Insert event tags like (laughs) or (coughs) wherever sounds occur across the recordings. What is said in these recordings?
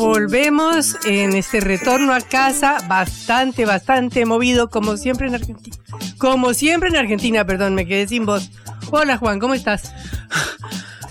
Volvemos en este retorno a casa bastante, bastante movido, como siempre en Argentina. Como siempre en Argentina, perdón, me quedé sin voz. Hola Juan, ¿cómo estás?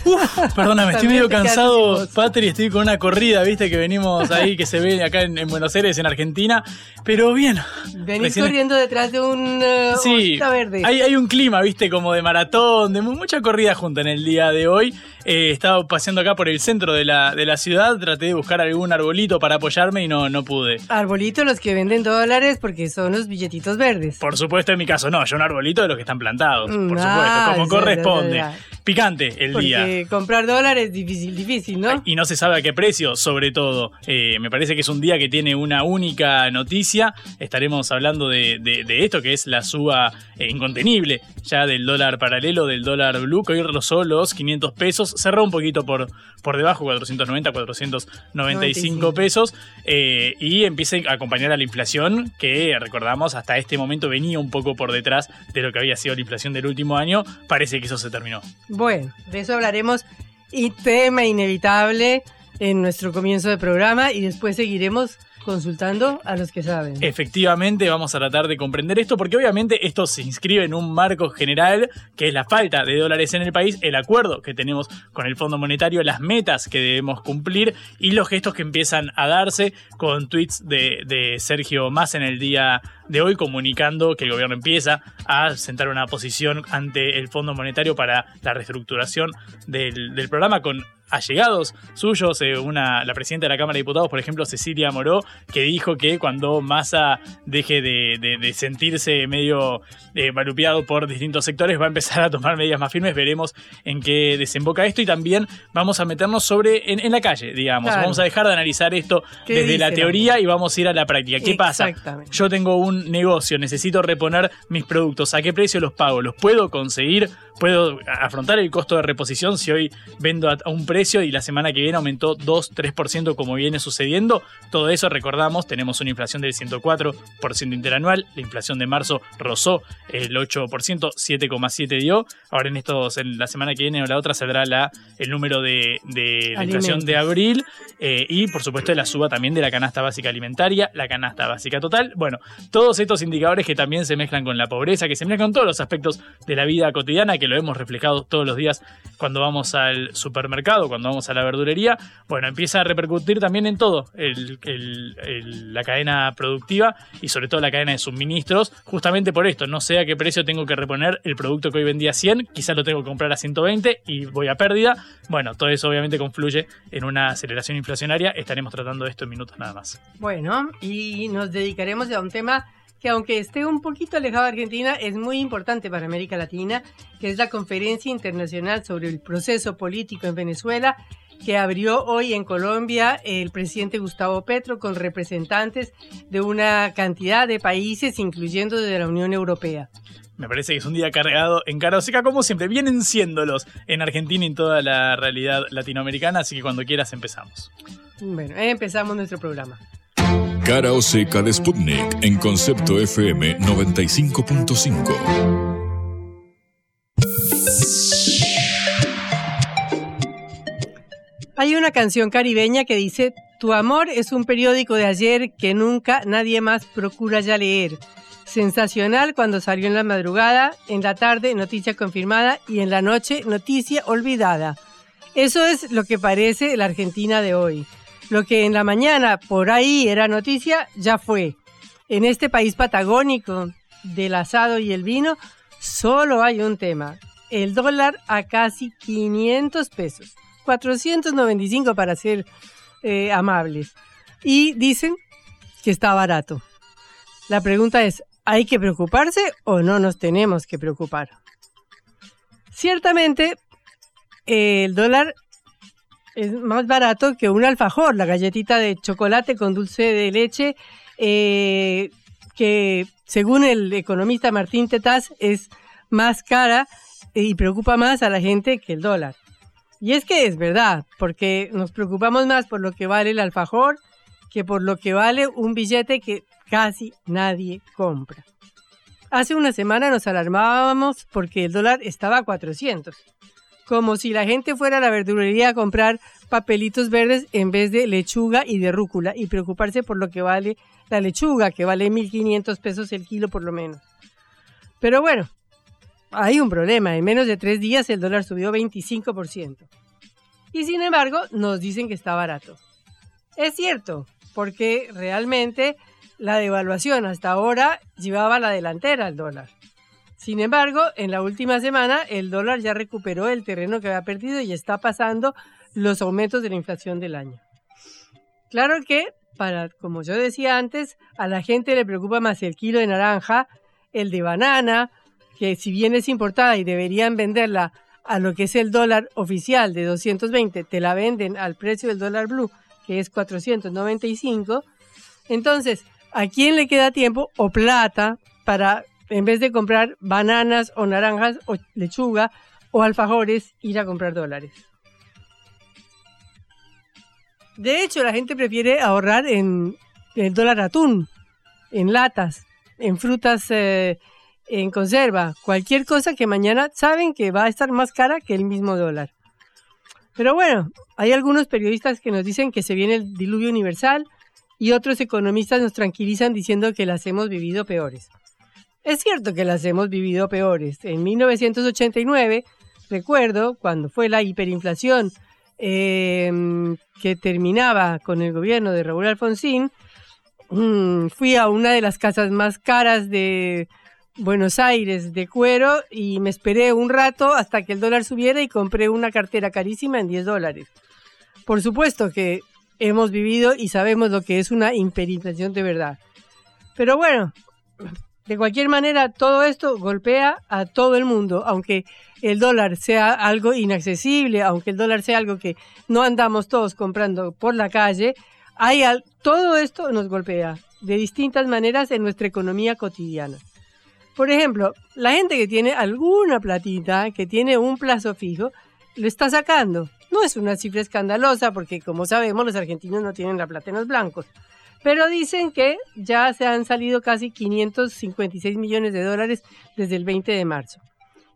Uf, perdóname, estoy medio cansado. Patri, estoy con una corrida, viste, que venimos ahí, que se ve acá en, en Buenos Aires, en Argentina, pero bien. Venís Recién- corriendo detrás de un uh, Sí, verde. hay, hay un clima, viste, como de maratón, de mu- mucha corrida junta en el día de hoy. Eh, estaba paseando acá por el centro de la, de la ciudad, traté de buscar algún arbolito para apoyarme y no, no pude. Arbolitos los que venden dólares porque son los billetitos verdes. Por supuesto, en mi caso, no, yo un arbolito de los que están plantados, por Mm, supuesto, como ya, corresponde. ya, ya. Picante el día. Comprar dólares es difícil, difícil, ¿no? Y no se sabe a qué precio, sobre todo. Eh, me parece que es un día que tiene una única noticia. Estaremos hablando de, de- de esto, que es la suba eh, incontenible ya del dólar paralelo, del dólar blue, que hoy rozó los 500 pesos. Cerró un poquito por, por debajo, 490, 495 pesos. eh, y empieza a acompañar a la inflación, que recordamos hasta este momento venía un poco por detrás de lo que había sido la inflación del último año. Parece que eso se terminó. Bueno, de eso hablaremos. Y tema inevitable en nuestro comienzo de programa y después seguiremos consultando a los que saben. Efectivamente, vamos a tratar de comprender esto porque obviamente esto se inscribe en un marco general que es la falta de dólares en el país, el acuerdo que tenemos con el Fondo Monetario, las metas que debemos cumplir y los gestos que empiezan a darse con tweets de, de Sergio Más en el día de hoy comunicando que el gobierno empieza a sentar una posición ante el Fondo Monetario para la reestructuración del, del programa con allegados suyos, eh, una, la presidenta de la Cámara de Diputados, por ejemplo, Cecilia Moró, que dijo que cuando Massa deje de, de- de sentirse medio eh, por distintos sectores, va a empezar a tomar medidas más firmes. Veremos en qué desemboca esto y también vamos a meternos sobre en, en la calle, digamos. Claro. Vamos a dejar de analizar esto ¿Qué desde la dice la teoría y vamos a ir a la práctica. ¿Qué pasa? Yo tengo un negocio, necesito reponer mis productos. ¿A qué precio los pago? ¿Los puedo conseguir? ¿Puedo afrontar el costo de reposición si hoy vendo a a un precio y la semana que viene aumentó 2-3% como viene sucediendo? Todo eso, recordamos, tenemos una inflación del 104% interanual. La inflación de marzo rozó el 8%, 7,7 dio. Ahora en estos, en la semana que viene o la otra saldrá la, el número de, de la inflación de abril eh, y por supuesto la suba también de la canasta básica alimentaria, la canasta básica total. Bueno, todos estos indicadores que también se mezclan con la pobreza, que se mezclan con todos los aspectos de la vida cotidiana, que lo hemos reflejado todos los días cuando vamos al supermercado, cuando vamos a la verdulería, bueno, empieza a repercutir también en todo, el- la cadena productiva y sobre todo la cadena de suministros, justamente por esto, no sé a qué precio tengo que reponer el producto que hoy vendía a 100, quizás lo tengo que comprar a 120 y voy a pérdida. Bueno, todo eso obviamente confluye en una aceleración inflacionaria, estaremos tratando esto en minutos nada más. Bueno, y nos dedicaremos a un tema que aunque esté un poquito alejado de Argentina, es muy importante para América Latina, que es la Conferencia Internacional sobre el Proceso Político en Venezuela, que abrió hoy en Colombia el presidente Gustavo Petro con representantes de una cantidad de países, incluyendo de la Unión Europea. Me parece que es un día cargado en cara seca, como siempre. Vienen siéndolos en Argentina y en toda la realidad latinoamericana, así que cuando quieras empezamos. Bueno, empezamos nuestro programa. Cara o seca de Sputnik en Concepto FM 95.5. Hay una canción caribeña que dice, Tu amor es un periódico de ayer que nunca nadie más procura ya leer. Sensacional cuando salió en la madrugada, en la tarde noticia confirmada y en la noche noticia olvidada. Eso es lo que parece la Argentina de hoy. Lo que en la mañana por ahí era noticia, ya fue. En este país patagónico del asado y el vino, solo hay un tema. el dólar a casi 500 pesos, 495 para ser eh, amables. Y dicen que está barato. La pregunta es, ¿hay que preocuparse o no nos tenemos que preocupar? Ciertamente, el dólar es más barato que un alfajor, la galletita de chocolate con dulce de leche, eh, que según el economista Martín Tetaz es más cara y preocupa más a la gente que el dólar. Y es que es verdad, porque nos preocupamos más por lo que vale el alfajor que por lo que vale un billete que casi nadie compra. Hace una semana nos alarmábamos porque el dólar estaba a 400, como si la gente fuera a la verdulería a comprar papelitos verdes en vez de lechuga y de rúcula y preocuparse por lo que vale la lechuga, que vale 1.500 pesos el kilo por lo menos. Pero bueno, hay un problema. En menos de tres días el dólar subió 25%. Y sin embargo, nos dicen que está barato. Es cierto, porque realmente la devaluación hasta ahora llevaba la delantera al dólar. Sin embargo, en la última semana el dólar ya recuperó el terreno que había perdido y está pasando los aumentos de la inflación del año. Claro que, como yo decía antes, a la gente le preocupa más el kilo de naranja, el de banana, que si bien es importada y deberían venderla a lo que es el dólar oficial de 220, te la venden al precio del dólar blue, que es 495. Entonces, ¿a quién le queda tiempo o plata para, en vez de comprar bananas o naranjas o lechuga o alfajores, ir a comprar dólares? De hecho, la gente prefiere ahorrar en el dólar atún, en latas, en frutas eh, en conserva, cualquier cosa que mañana saben que va a estar más cara que el mismo dólar. Pero bueno, hay algunos periodistas que nos dicen que se viene el diluvio universal y otros economistas nos tranquilizan diciendo que las hemos vivido peores. Es cierto que las hemos vivido peores. En 1989, recuerdo, cuando fue la hiperinflación em, que terminaba con el gobierno de Raúl Alfonsín, mm, fui a una de las casas más caras de Buenos Aires de cuero y me esperé un rato hasta que el dólar subiera y compré una cartera carísima en 10 dólares. Por supuesto que hemos vivido y sabemos lo que es una hiperinflación de verdad. Pero bueno, de cualquier manera, todo esto golpea a todo el mundo, aunque el dólar sea algo inaccesible, aunque el dólar sea algo que no andamos todos comprando por la calle, todo esto nos golpea de distintas maneras en nuestra economía cotidiana. Por ejemplo, la gente que tiene alguna platita, que tiene un plazo fijo, lo está sacando. No es una cifra escandalosa porque, como sabemos, los argentinos no tienen la plata en los blancos. Pero dicen que ya se han salido casi 556 millones de dólares desde el 20 de marzo.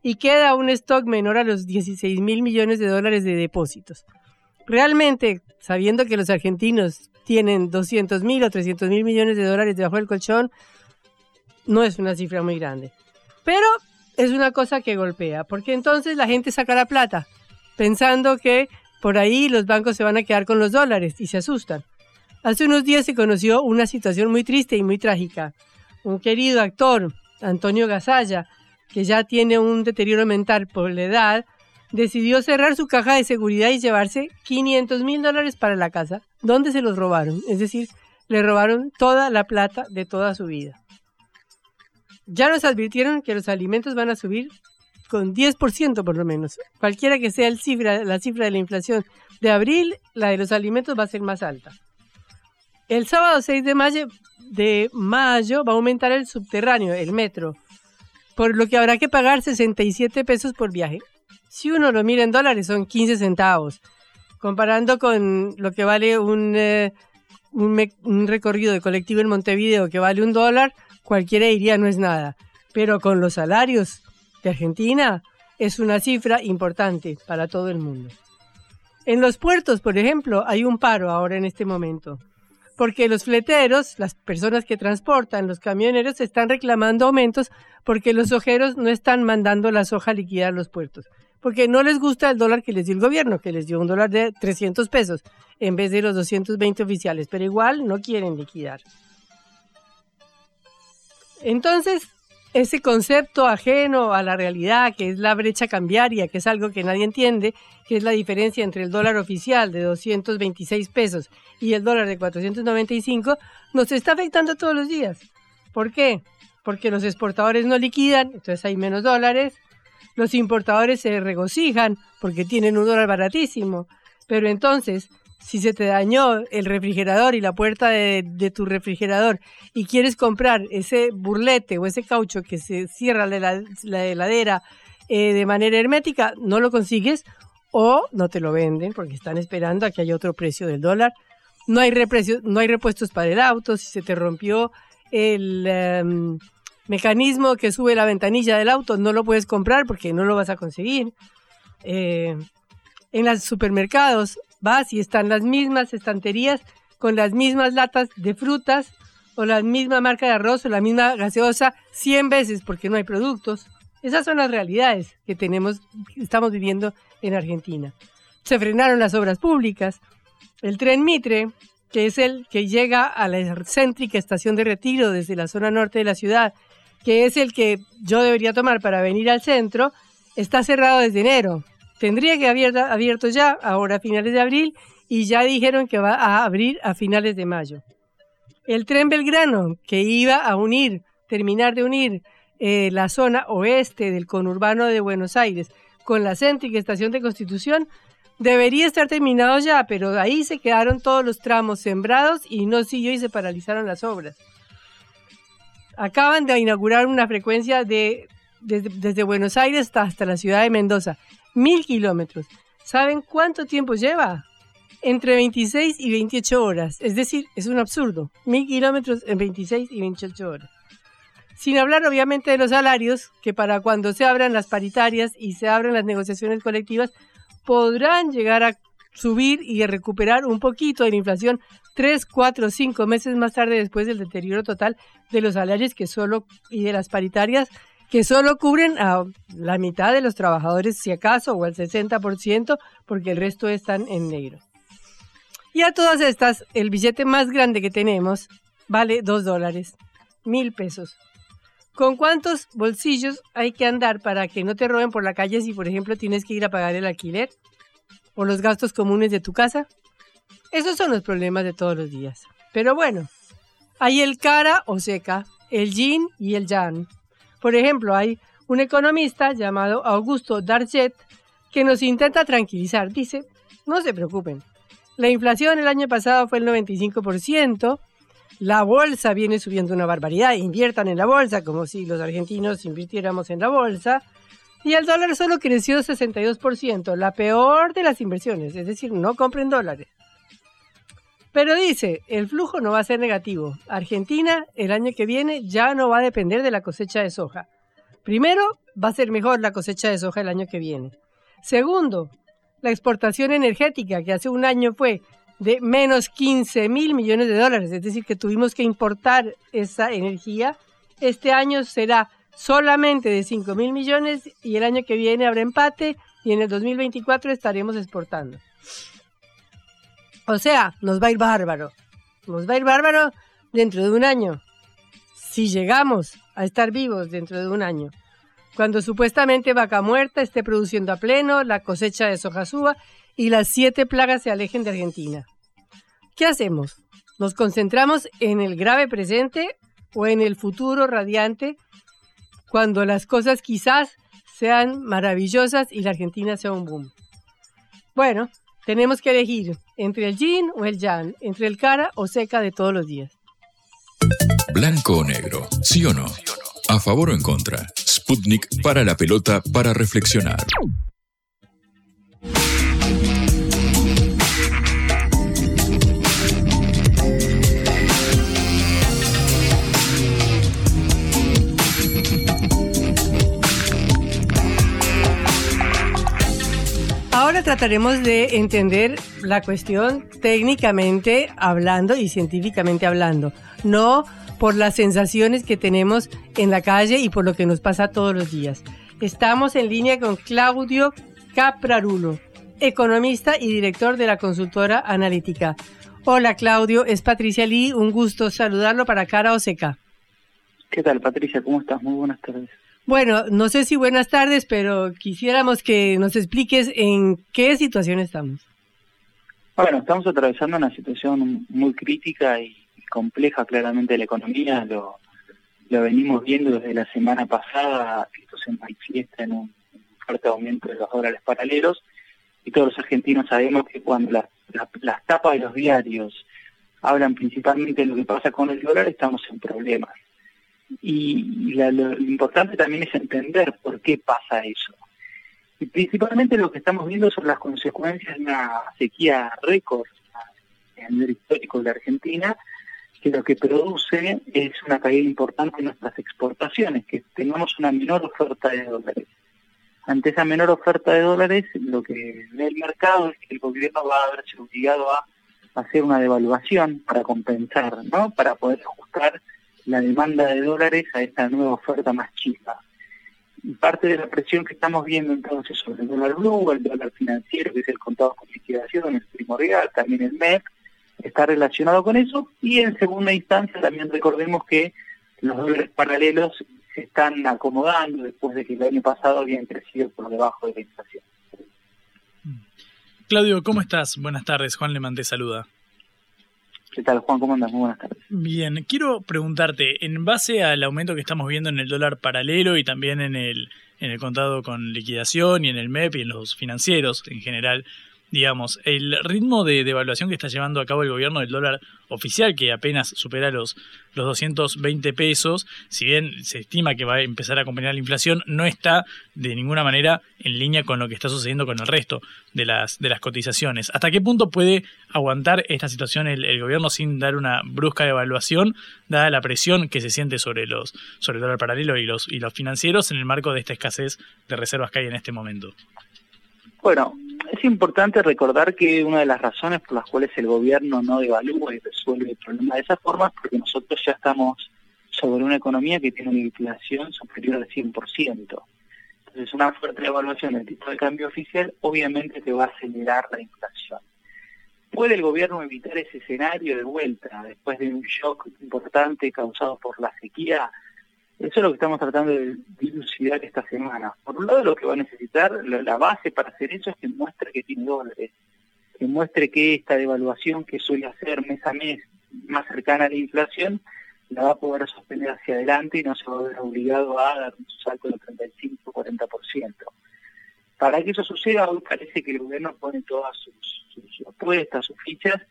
Y queda un stock menor a los 16 mil millones de dólares de depósitos. Realmente, sabiendo que los argentinos tienen 200 mil o 300 mil millones de dólares debajo del colchón, no es una cifra muy grande. Pero es una cosa que golpea, porque entonces la gente saca la plata, pensando que por ahí los bancos se van a quedar con los dólares y se asustan. Hace unos días se conoció una situación muy triste y muy trágica. Un querido actor, Antonio Gasalla, que ya tiene un deterioro mental por la edad, decidió cerrar su caja de seguridad y llevarse 500 mil dólares para la casa, donde se los robaron. Es decir, le robaron toda la plata de toda su vida. Ya nos advirtieron que los alimentos van a subir con 10% por lo menos. Cualquiera que sea la cifra de la inflación de abril, la de los alimentos va a ser más alta. El sábado 6 de mayo, de mayo va a aumentar el subterráneo, el metro, por lo que habrá que pagar 67 pesos por viaje. Si uno lo mira en dólares son 15 centavos, comparando con lo que vale un, eh, un recorrido de colectivo en Montevideo que vale un dólar, cualquiera diría no es nada, pero con los salarios de Argentina es una cifra importante para todo el mundo. En los puertos, por ejemplo, hay un paro ahora en este momento, porque los fleteros, las personas que transportan, los camioneros, están reclamando aumentos porque los ojeros no están mandando la soja a liquidar los puertos, porque no les gusta el dólar que les dio el gobierno, que les dio un dólar de 300 pesos en vez de los 220 oficiales, pero igual no quieren liquidar. Entonces, ese concepto ajeno a la realidad, que es la brecha cambiaria, que es algo que nadie entiende, que es la diferencia entre el dólar oficial de 226 pesos y el dólar de 495, nos está afectando todos los días. ¿Por qué? Porque los exportadores no liquidan, entonces hay menos dólares, los importadores se regocijan porque tienen un dólar baratísimo, pero entonces si se te dañó el refrigerador y la puerta de, tu refrigerador y quieres comprar ese burlete o ese caucho que se cierra la, la heladera eh, de manera hermética, no lo consigues o no te lo venden porque están esperando a que haya otro precio del dólar. No hay, no hay repuestos para el auto, si se te rompió el em, mecanismo que sube la ventanilla del auto, no lo puedes comprar porque no lo vas a conseguir. Eh, en los supermercados vas y están las mismas estanterías con las mismas latas de frutas o la misma marca de arroz o la misma gaseosa 100 veces porque no hay productos. Esas son las realidades que tenemos, estamos viviendo en Argentina. Se frenaron las obras públicas. El tren Mitre, que es el que llega a la céntrica estación de retiro desde la zona norte de la ciudad, que es el que yo debería tomar para venir al centro, está cerrado desde enero. Tendría que haber abierto ya, ahora a finales de abril, y ya dijeron que va a abrir a finales de mayo. El tren Belgrano, que iba a unir, terminar de unir eh, la zona oeste del conurbano de Buenos Aires con la céntrica estación de Constitución, debería estar terminado ya, pero ahí se quedaron todos los tramos sembrados y no siguió y se paralizaron las obras. Acaban de inaugurar una frecuencia de desde, Buenos Aires hasta la ciudad de Mendoza mil kilómetros. ¿Saben cuánto tiempo lleva? Entre 26 y 28 horas. Es decir, es un absurdo. Mil kilómetros en 26 y 28 horas. Sin hablar obviamente de los salarios, que para cuando se abran las paritarias y se abran las negociaciones colectivas, podrán llegar a subir y a recuperar un poquito de la inflación tres, cuatro, cinco meses más tarde después del deterioro total de los salarios que solo y de las paritarias que solo cubren a la mitad de los trabajadores, si acaso, o al 60%, porque el resto están en negro. Y a todas estas, el billete más grande que tenemos vale 2 dólares, mil pesos. ¿Con cuántos bolsillos hay que andar para que no te roben por la calle si, por ejemplo, tienes que ir a pagar el alquiler o los gastos comunes de tu casa? Esos son los problemas de todos los días. Pero bueno, hay el cara o seca, el yin y el yang. Por ejemplo, hay un economista llamado Augusto Darget que nos intenta tranquilizar. Dice, no se preocupen, la inflación el año pasado fue el 95%, la bolsa viene subiendo una barbaridad, inviertan en la bolsa como si los argentinos invirtiéramos en la bolsa, y el dólar solo creció 62%, la peor de las inversiones, es decir, no compren dólares. Pero dice, el flujo no va a ser negativo. Argentina el año que viene ya no va a depender de la cosecha de soja. Primero, va a ser mejor la cosecha de soja el año que viene. Segundo, la exportación energética, que hace un año fue de menos 15 mil millones de dólares, es decir, que tuvimos que importar esa energía, este año será solamente de 5 mil millones y el año que viene habrá empate y en el 2024 estaremos exportando. O sea, nos va a ir bárbaro. Nos va a ir bárbaro dentro de un año. Si llegamos a estar vivos dentro de un año. Cuando supuestamente vaca muerta esté produciendo a pleno, la cosecha de soja suba y las siete plagas se alejen de Argentina. ¿Qué hacemos? ¿Nos concentramos en el grave presente o en el futuro radiante cuando las cosas quizás sean maravillosas y la Argentina sea un boom? Bueno, tenemos que elegir entre el yin o el yang, entre el cara o seca de todos los días. Blanco o negro, sí o no. A favor o en contra. Sputnik para la pelota para reflexionar. Trataremos de entender la cuestión técnicamente hablando y científicamente hablando, no por las sensaciones que tenemos en la calle y por lo que nos pasa todos los días. Estamos en línea con Claudio Caprarulo, economista y director de la consultora analítica. Hola Claudio, es Patricia Lee, un gusto saludarlo para Cara Oseca. ¿Qué tal, Patricia? ¿Cómo estás? Muy buenas tardes. Bueno, no sé si buenas tardes, pero quisiéramos que nos expliques en qué situación estamos. Bueno, estamos atravesando una situación muy crítica y compleja claramente de la economía. Lo, venimos viendo desde la semana pasada, esto se manifiesta en un fuerte aumento de los dólares paralelos y todos los argentinos sabemos que cuando las tapas de los diarios hablan principalmente de lo que pasa con el dólar, estamos en problemas. Y lo, importante también es entender por qué pasa eso. Y principalmente lo que estamos viendo son las consecuencias de una sequía récord en el histórico de la Argentina, que lo que produce es una caída importante en nuestras exportaciones, que tengamos una menor oferta de dólares. Ante esa menor oferta de dólares, lo que ve el mercado es que el gobierno va a verse obligado a hacer una devaluación para compensar, ¿no? Para poder ajustar la demanda de dólares a esta nueva oferta más chica. Y parte de la presión que estamos viendo entonces sobre el dólar blue, el dólar financiero, que es el contado con liquidación, el primordial, también el MEP, está relacionado con eso. Y en segunda instancia también recordemos que los dólares paralelos se están acomodando después de que el año pasado habían crecido por debajo de la inflación. Claudio, ¿cómo estás? Buenas tardes. Juan Le te saluda. ¿Qué tal, Juan? ¿Cómo andas? Muy buenas tardes. Bien, quiero preguntarte, en base al aumento que estamos viendo en el dólar paralelo y también en el, en el contado con liquidación y en el MEP y en los financieros en general, digamos, el ritmo de devaluación que está llevando a cabo el gobierno del dólar oficial, que apenas supera los, los 220 pesos, si bien se estima que va a empezar a acompañar la inflación, no está de ninguna manera en línea con lo que está sucediendo con el resto de las, de las cotizaciones. ¿Hasta qué punto puede aguantar esta situación el, gobierno sin dar una brusca devaluación, dada la presión que se siente sobre, los, sobre el dólar paralelo y los, y los financieros en el marco de esta escasez de reservas que hay en este momento? Bueno, es importante recordar que una de las razones por las cuales el gobierno no devalúa y resuelve el problema de esa forma es porque nosotros ya estamos sobre una economía que tiene una inflación superior al 100%. Entonces, una fuerte devaluación del tipo de cambio oficial obviamente te va a acelerar la inflación. ¿Puede el gobierno evitar ese escenario de vuelta después de un shock importante causado por la sequía? Eso es lo que estamos tratando de dilucidar esta semana. Por un lado, lo que va a necesitar, la base para hacer eso es que muestre que tiene dólares, que muestre que esta devaluación que suele hacer mes a mes más cercana a la inflación, la va a poder sostener hacia adelante y no se va a ver obligado a dar un salto del 35-40%. Para que eso suceda, hoy parece que el gobierno pone todas sus, sus apuestas, sus fichas,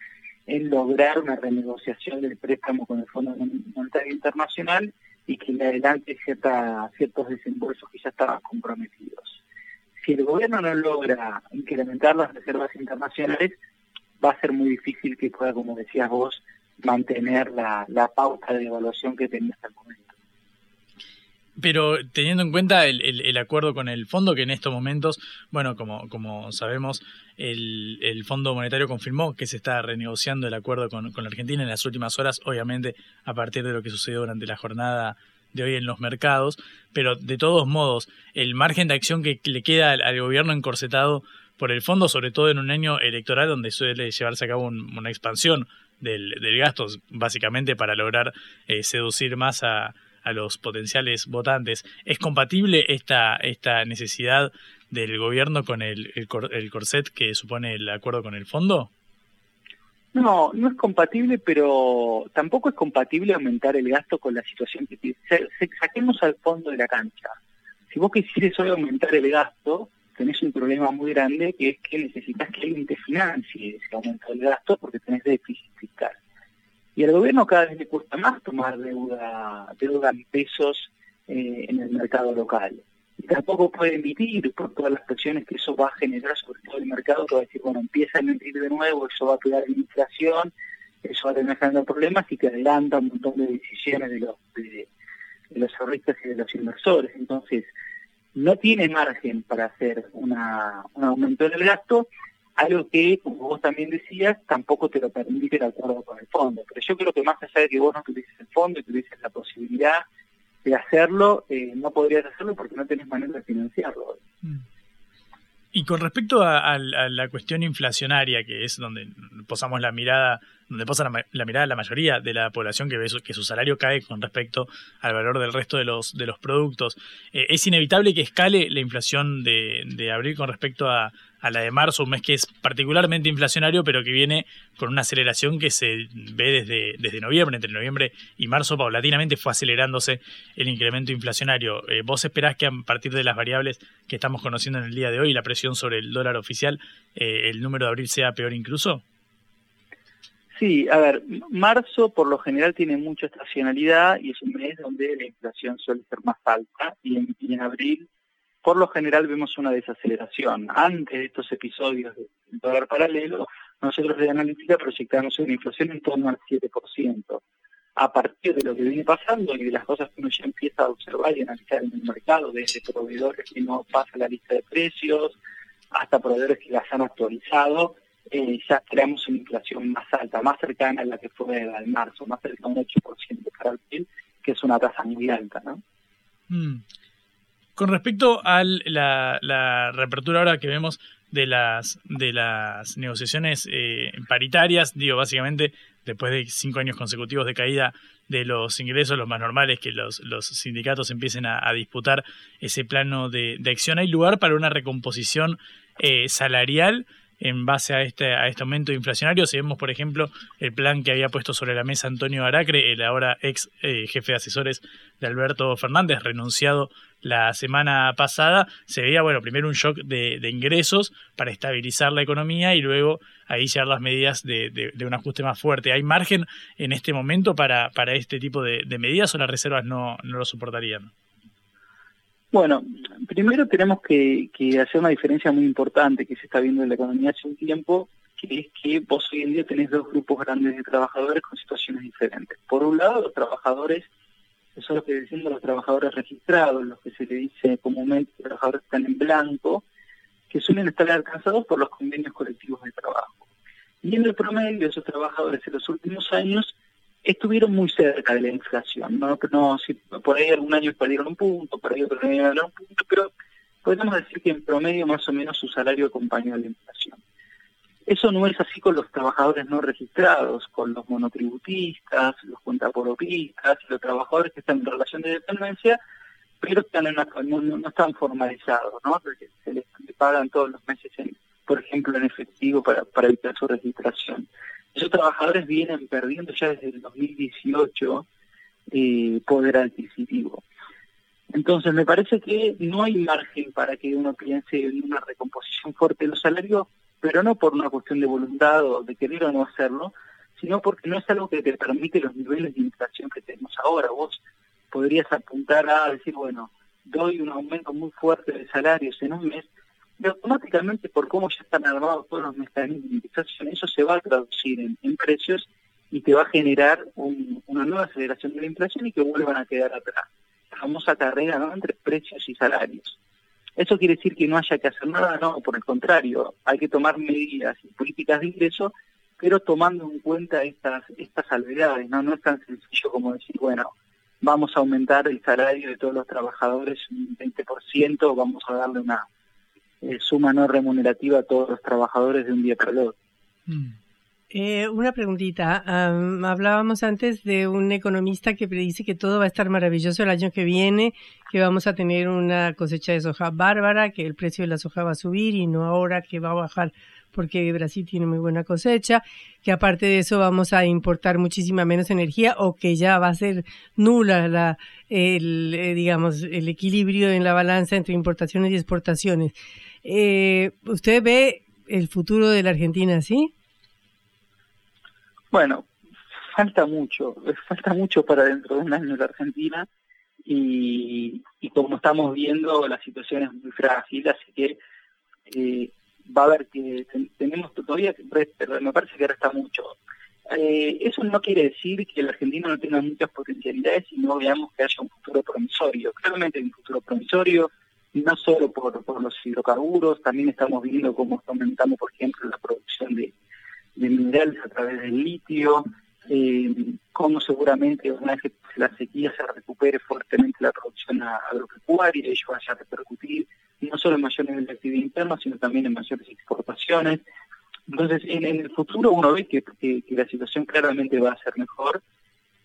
en lograr una renegociación del préstamo con el Fondo Monetario Internacional y que le adelante cierta, ciertos desembolsos que ya estaban comprometidos. Si el gobierno no logra incrementar las reservas internacionales, va a ser muy difícil que pueda, como decías vos, mantener la, la pauta de evaluación que tenía hasta el momento. Pero teniendo en cuenta el, acuerdo con el fondo, que en estos momentos, bueno, como, sabemos, el, Fondo Monetario confirmó que se está renegociando el acuerdo con, con, la Argentina en las últimas horas, obviamente a partir de lo que sucedió durante la jornada de hoy en los mercados, pero de todos modos, el margen de acción que le queda al, gobierno encorsetado por el fondo, sobre todo en un año electoral donde suele llevarse a cabo una expansión del, del gasto, básicamente para lograr eh, seducir más a a los potenciales votantes. ¿Es compatible esta, esta necesidad del gobierno con el, el, corset que supone el acuerdo con el fondo? No, no es compatible, pero tampoco es compatible aumentar el gasto con la situación que tiene. Saquemos al fondo de la cancha. Si vos quisieras hoy aumentar el gasto, tenés un problema muy grande que es que necesitas que alguien te financie ese aumento del gasto porque tenés déficit. Y al gobierno cada vez le cuesta más tomar deuda, deuda en pesos eh, en el mercado local. Y tampoco puede emitir por todas las presiones que eso va a generar sobre todo el mercado, que va a decir, bueno, empieza a emitir de nuevo, eso va a pegar en inflación, eso va a tener generando problemas y que adelanta un montón de decisiones de los, de, los ahorristas y de los inversores. Entonces, no tiene margen para hacer una, un aumento del gasto algo que, como vos también decías, tampoco te lo permite el acuerdo con el fondo. Pero yo creo que más allá de que vos no tuvieses el fondo y tuvieses la posibilidad de hacerlo, eh, no podrías hacerlo porque no tenés manera de financiarlo. Mm. Y con respecto a, la cuestión inflacionaria, que es donde posamos la mirada, donde posa la, mirada la mayoría de la población que ve que su salario cae con respecto al valor del resto de los, de los productos. Eh, es inevitable que escale la inflación de, de abril con respecto a, a la de marzo, un mes que es particularmente inflacionario, pero que viene con una aceleración que se ve desde, desde noviembre, entre noviembre y marzo, paulatinamente fue acelerándose el incremento inflacionario. Eh, ¿Vos esperás que a partir de las variables que estamos conociendo en el día de hoy, la presión sobre el dólar oficial, eh, el número de abril sea peor incluso? Sí, a ver, marzo por lo general tiene mucha estacionalidad y es un mes donde la inflación suele ser más alta y en, y en abril por lo general vemos una desaceleración. Antes de estos episodios del dólar paralelo, nosotros de analítica proyectamos una inflación en torno al 7%. A partir de lo que viene pasando y de las cosas que uno ya empieza a observar y analizar en el mercado, desde proveedores que no pasan la lista de precios hasta proveedores que las han actualizado, eh, ya creamos una inflación más alta, más cercana a la que fue al marzo, más cercana a un 8% para el PIB, que es una tasa muy alta, ¿no? Mm. Con respecto a la, reapertura ahora que vemos de las, de las negociaciones eh, paritarias, digo, básicamente después de cinco años consecutivos de caída de los ingresos, lo más normal es que los, los sindicatos empiecen a, disputar ese plano de, de, acción. ¿Hay lugar para una recomposición eh, salarial? en base a este, a este aumento inflacionario. Si vemos, por ejemplo, el plan que había puesto sobre la mesa Antonio Aracre, el ahora ex eh, jefe de asesores de Alberto Fernández, renunciado la semana pasada, se veía, bueno, primero un shock de, de ingresos para estabilizar la economía y luego ahí llegar las medidas de, un ajuste más fuerte. ¿Hay margen en este momento para, para este tipo de, medidas o las reservas no, no lo soportarían? Bueno, primero tenemos que, que, hacer una diferencia muy importante que se está viendo en la economía hace un tiempo, que es que vos hoy en día tenés dos grupos grandes de trabajadores con situaciones diferentes. Por un lado, los trabajadores, que son los que decimos los trabajadores registrados, los que se le dice comúnmente trabajadores están en blanco, que suelen estar alcanzados por los convenios colectivos de trabajo. Y en el promedio, esos trabajadores en los últimos años estuvieron muy cerca de la inflación, ¿no? por ahí algún año perdieron un punto, por ahí otro año perdieron un punto, pero podemos decir que en promedio más o menos su salario acompañó a la inflación. Eso no es así con los trabajadores no registrados, con los monotributistas, los cuentaporopistas, los trabajadores que están en relación de dependencia, pero están no, están formalizados, ¿no? Porque se les, pagan todos los meses, en, por ejemplo, en efectivo para, para evitar su registración. Esos trabajadores vienen perdiendo ya desde el 2018 eh, poder adquisitivo. Entonces, me parece que no hay margen para que uno piense en una recomposición fuerte de los salarios, pero no por una cuestión de voluntad o de querer o no hacerlo, sino porque no es algo que te permite los niveles de inflación que tenemos ahora. Vos podrías apuntar a decir, bueno, doy un aumento muy fuerte de salarios en un mes, y automáticamente por cómo ya están armados todos los mecanismos de indexación, eso se va a traducir en, precios y te va a generar un, una nueva aceleración de la inflación y que vuelvan a quedar atrás. La famosa carrera entre precios y salarios. ¿Eso quiere decir que no haya que hacer nada? No, por el contrario, hay que tomar medidas y políticas de ingreso, pero tomando en cuenta estas, estas salvedades, ¿no? No es tan sencillo como decir, bueno, vamos a aumentar el salario de todos los trabajadores un 20%, vamos a darle una eh, suma no remunerativa a todos los trabajadores de un día para el otro. Mm. Eh, una preguntita. Um, hablábamos antes de un economista que predice que todo va a estar maravilloso el año que viene, que vamos a tener una cosecha de soja bárbara, que el precio de la soja va a subir y no ahora que va a bajar porque Brasil tiene muy buena cosecha, que aparte de eso vamos a importar muchísima menos energía o que ya va a ser nula la, el, eh, digamos, el equilibrio en la balanza entre importaciones y exportaciones. Eh, ¿Usted ve el futuro de la Argentina así? Bueno, falta mucho, falta mucho para dentro de un año la Argentina y, como estamos viendo la situación es muy frágil, así que eh, va a haber que tenemos todavía, pero me parece que resta mucho. Eh, eso no quiere decir que la Argentina no tenga muchas potencialidades y no veamos que haya un futuro promisorio. Claramente hay un futuro promisorio, no solo por los hidrocarburos, también estamos viendo cómo está aumentando, por ejemplo, la producción de, de minerales a través del litio, eh, cómo seguramente una vez que la sequía se recupere fuertemente la producción agropecuaria, ello vaya a repercutir no solo en mayor nivel de actividad interna, sino también en mayores exportaciones. Entonces, en, el futuro uno ve que, que, la situación claramente va a ser mejor,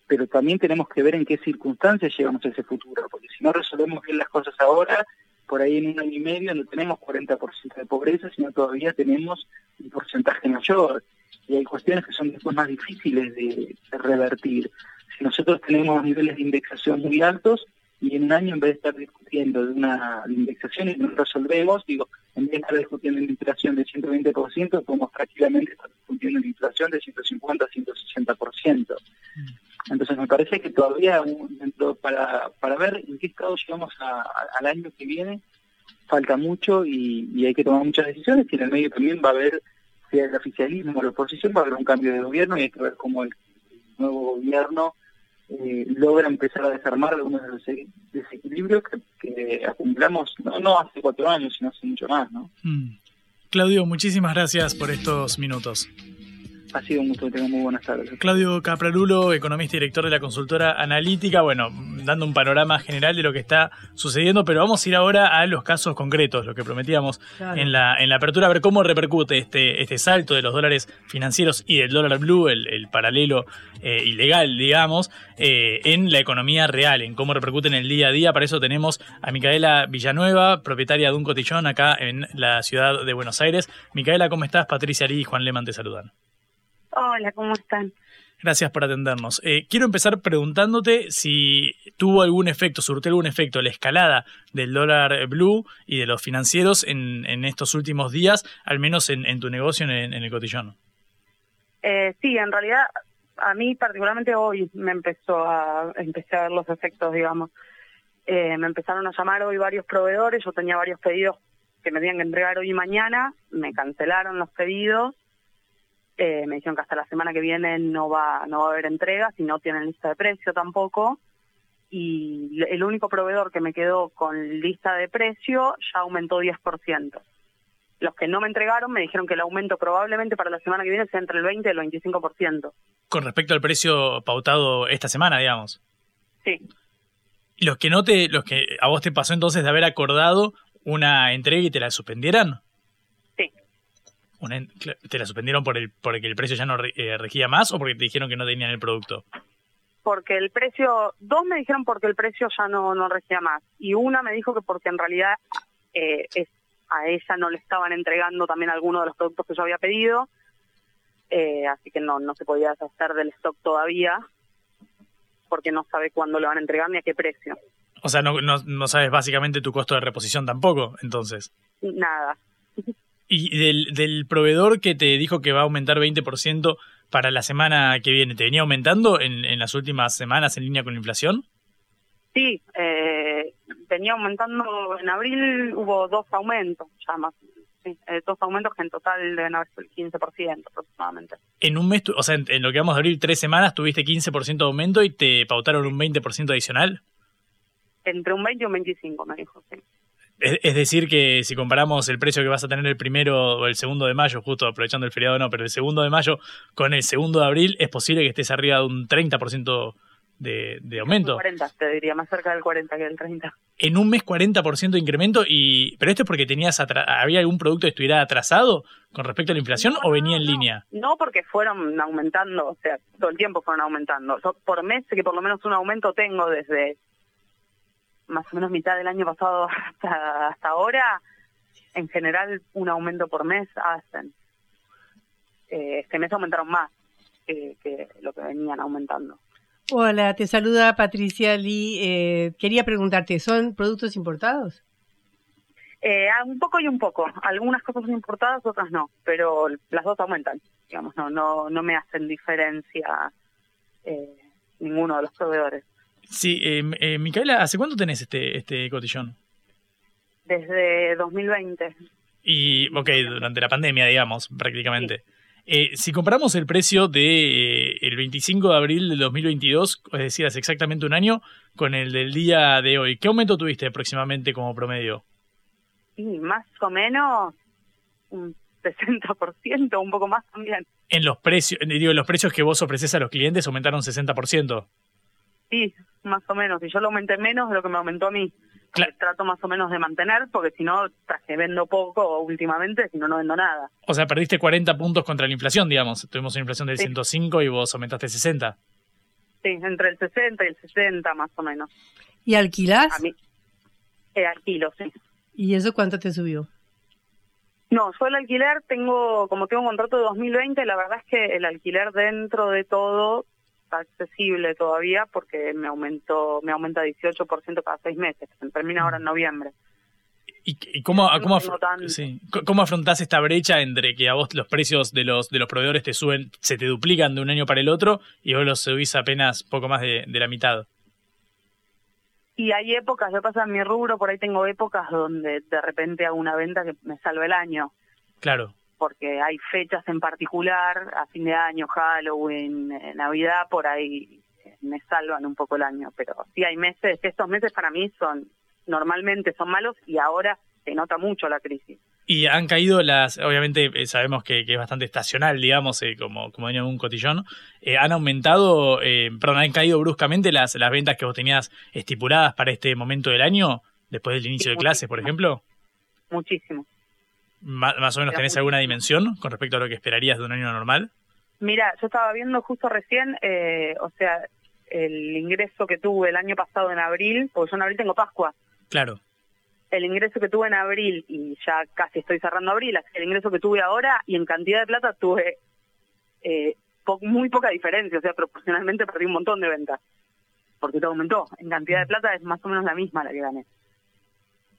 pero también tenemos que ver en qué circunstancias llegamos a ese futuro, porque si no resolvemos bien las cosas ahora, por ahí en un año y medio no tenemos 40% de pobreza, sino todavía tenemos un porcentaje mayor. Y hay cuestiones que son después más difíciles de, de revertir. Si nosotros tenemos niveles de indexación muy altos, y en un año en vez de estar discutiendo de una indexación y no resolvemos, digo, en vez de estar discutiendo una inflación de 120%, podemos tranquilamente estar discutiendo una inflación de 150 a 160%. Mm. Entonces me parece que todavía dentro para, para ver en qué estado llegamos al año que viene, falta mucho y, hay que tomar muchas decisiones y en el medio también va a haber, sea el oficialismo o la oposición, va a haber un cambio de gobierno y hay que ver cómo el nuevo gobierno eh, logra empezar a desarmar algunos de los desequilibrios que, acumulamos no, no hace cuatro años, sino hace mucho más. ¿no? Mm. Claudio, muchísimas gracias por estos minutos. Ha sido un gusto, tengo muy buenas tardes. Claudio Caprarulo, economista y director de la consultora analítica, bueno, dando un panorama general de lo que está sucediendo, pero vamos a ir ahora a los casos concretos, lo que prometíamos en, la, en la apertura, a ver cómo repercute este, este salto de los dólares financieros y del dólar blue, el, paralelo eh, ilegal, digamos, eh, en la economía real, en cómo repercute en el día a día. Para eso tenemos a Micaela Villanueva, propietaria de un cotillón acá en la ciudad de Buenos Aires. Micaela, ¿cómo estás? Patricia Ari y Juan Leman te saludan. Hola, ¿cómo están? Gracias por atendernos. Eh, quiero empezar preguntándote si tuvo algún efecto, surtió algún efecto la escalada del dólar blue y de los financieros en, en estos últimos días, al menos en, tu negocio en, el cotillón. Eh, sí, en realidad a mí particularmente hoy me empezó a, empecé a ver los efectos, digamos. Eh, me empezaron a llamar hoy varios proveedores, yo tenía varios pedidos que me tenían que entregar hoy y mañana, me cancelaron los pedidos eh, me dijeron que hasta la semana que viene no va, no va a haber entregas y no tienen lista de precio tampoco. Y el único proveedor que me quedó con lista de precio ya aumentó 10%. Los que no me entregaron me dijeron que el aumento probablemente para la semana que viene sea entre el 20 y el 25%. Con respecto al precio pautado esta semana, digamos. Sí. Los que no te, los que a vos te pasó entonces de haber acordado una entrega y te la suspendieran. ¿Te la suspendieron por el porque el precio ya no eh, regía más o porque te dijeron que no tenían el producto? Porque el precio, dos me dijeron porque el precio ya no, no regía más y una me dijo que porque en realidad eh, es, a ella no le estaban entregando también algunos de los productos que yo había pedido, eh, así que no, no se podía deshacer del stock todavía porque no sabe cuándo le van a entregar ni a qué precio. O sea, no, no, no sabes básicamente tu costo de reposición tampoco, entonces. Nada. (laughs) Y del, del proveedor que te dijo que va a aumentar 20% para la semana que viene, ¿te venía aumentando en, en las últimas semanas en línea con la inflación? Sí, eh, venía aumentando en abril, hubo dos aumentos, ya más, sí, eh, dos aumentos que en total deben haber sido el 15% aproximadamente. En un mes, o sea, en, lo que vamos a abrir tres semanas, tuviste 15% de aumento y te pautaron un 20% adicional? Entre un 20 y un 25, me dijo, sí. Es, decir, que si comparamos el precio que vas a tener el primero o el segundo de mayo, justo aprovechando el feriado, no, pero el segundo de mayo con el segundo de abril, es posible que estés arriba de un 30% de, de aumento. 40, te diría, más cerca del 40 que del 30. En un mes 40% de incremento, y pero esto es porque tenías había algún producto que estuviera atrasado con respecto a la inflación o venía en línea? No, porque fueron aumentando, o sea, todo el tiempo fueron aumentando. por mes que por lo menos un aumento tengo desde más o menos mitad del año pasado (laughs) hasta, hasta ahora, en general un aumento por mes hacen. Eh, este mes aumentaron más que, lo que venían aumentando. Hola, te saluda Patricia Lee. Eh, quería preguntarte, ¿son productos importados? Eh, un poco y un poco. Algunas cosas son importadas, otras no, pero las dos aumentan. Digamos, no, no, no me hacen diferencia eh, ninguno de los proveedores. Sí, eh, eh, Micaela, ¿hace cuánto tenés este, este cotillón? Desde 2020. Y, ok, durante la pandemia, digamos, prácticamente. Eh, si comparamos el precio de el 25 de abril del 2022, es decir, hace exactamente un año, con el del día de hoy, ¿qué aumento tuviste aproximadamente como promedio? Sí, más o menos un 60%, un poco más también. En los precios, digo, los precios que vos ofreces a los clientes aumentaron 60%. Sí, más o menos. Y yo lo aumenté menos de lo que me aumentó a mí. Claro. Trato más o menos de mantener, porque si no, que vendo poco últimamente, si no, no vendo nada. O sea, perdiste 40 puntos contra la inflación, digamos. Tuvimos una inflación del Sí. 105 y vos aumentaste 60. Sí, entre el 60 y el 60 más o menos. ¿Y alquilás? A mí, eh, alquilo, sí. ¿Y eso cuánto te subió? No, yo el alquiler tengo, como tengo un contrato de 2020, la verdad es que el alquiler dentro de todo está accesible todavía porque me aumentó, me aumenta 18% cada seis meses. Termina ahora en noviembre. ¿Y, cómo, cómo, sí. C- cómo afrontás esta brecha entre que a vos los precios de los, de los proveedores te suben, se te duplican de un año para el otro y vos los subís apenas poco más de, de la mitad? Y hay épocas, yo pasa en mi rubro, por ahí tengo épocas donde de repente hago una venta que me salva el año, Claro. Porque hay fechas en particular, a fin de año, Halloween, eh, Navidad, por ahí eh, me salvan un poco el año. Pero sí hay meses, estos meses para mí son, normalmente son malos y ahora se nota mucho la crisis. Y han caído las, obviamente eh, sabemos que, que es bastante estacional, digamos, eh, como, como venía un cotillón. Eh, han aumentado, eh, perdón, han caído bruscamente las, las ventas que vos tenías estipuladas para este momento del año, después del inicio de clases, por ejemplo. Muchísimo. ¿Más o menos tenés alguna dimensión con respecto a lo que esperarías de un año normal? Mira, yo estaba viendo justo recién, eh, o sea, el ingreso que tuve el año pasado en abril, porque yo en abril tengo Pascua, Claro. el ingreso que tuve en abril y ya casi estoy cerrando abril, el ingreso que tuve ahora y en cantidad de plata tuve eh, po- muy poca diferencia, o sea, proporcionalmente perdí un montón de ventas, porque todo aumentó. En cantidad de plata es más o menos la misma la que gané.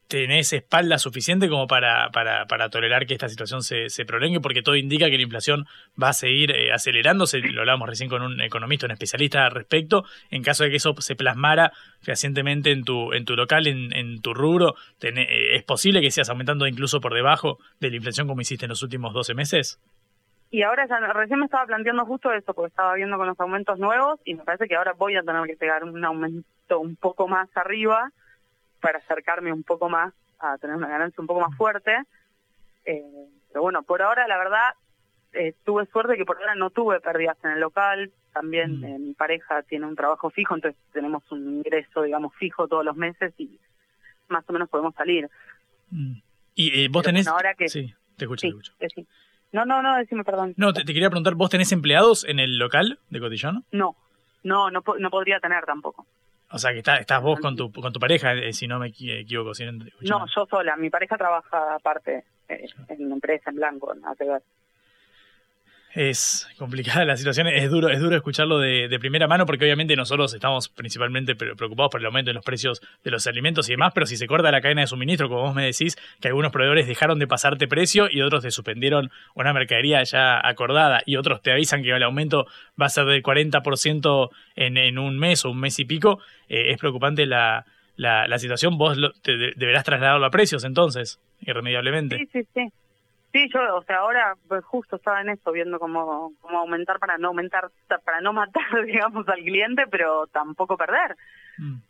¿Tenés espalda suficiente como para, para, para tolerar que esta situación se, se prolongue? Porque todo indica que la inflación va a seguir eh, acelerándose. Lo hablábamos recién con un economista, un especialista al respecto. En caso de que eso se plasmara fehacientemente en tu, en tu local, en, en tu rubro, tené- eh, ¿es posible que sigas aumentando incluso por debajo de la inflación como hiciste en los últimos 12 meses? Y ahora ya recién me estaba planteando justo eso, porque estaba viendo con los aumentos nuevos y me parece que ahora voy a tener que pegar un aumento un poco más arriba para acercarme un poco más a tener una ganancia un poco más fuerte. Eh, pero bueno, por ahora la verdad eh, tuve suerte que por ahora no tuve pérdidas en el local. También eh, mi pareja tiene un trabajo fijo, entonces tenemos un ingreso, digamos, fijo todos los meses y más o menos podemos salir. Y eh, vos tenés... bueno, ahora que- Sí, te escucho, Sí, te escucho. decí- No, no, no, decime perdón. No, te, te quería preguntar, ¿vos tenés empleados en el local de Cotillón? No, no, no, no podría tener tampoco. O sea, que está, estás vos con tu, con tu pareja, eh, si no me equi- equivoco. Si no yo sola. Mi pareja trabaja aparte eh, en una empresa en blanco, nada que ver. Es complicada la situación, es duro, es duro escucharlo de, de primera mano porque obviamente nosotros estamos principalmente pre- preocupados por el aumento en los precios de los alimentos y demás, pero si se corta la cadena de suministro, como vos me decís, que algunos proveedores dejaron de pasarte precio y otros te suspendieron una mercadería ya acordada y otros te avisan que el aumento va a ser del 40% en, en un mes o un mes y pico, eh, es preocupante la, la, la situación, vos lo- te, de- deberás trasladarlo a precios entonces, irremediablemente. Sí, sí, sí. Sí, yo, o sea, ahora pues, justo estaba en eso, viendo cómo, cómo aumentar para no aumentar, para no matar, (laughs) digamos, al cliente, pero tampoco perder.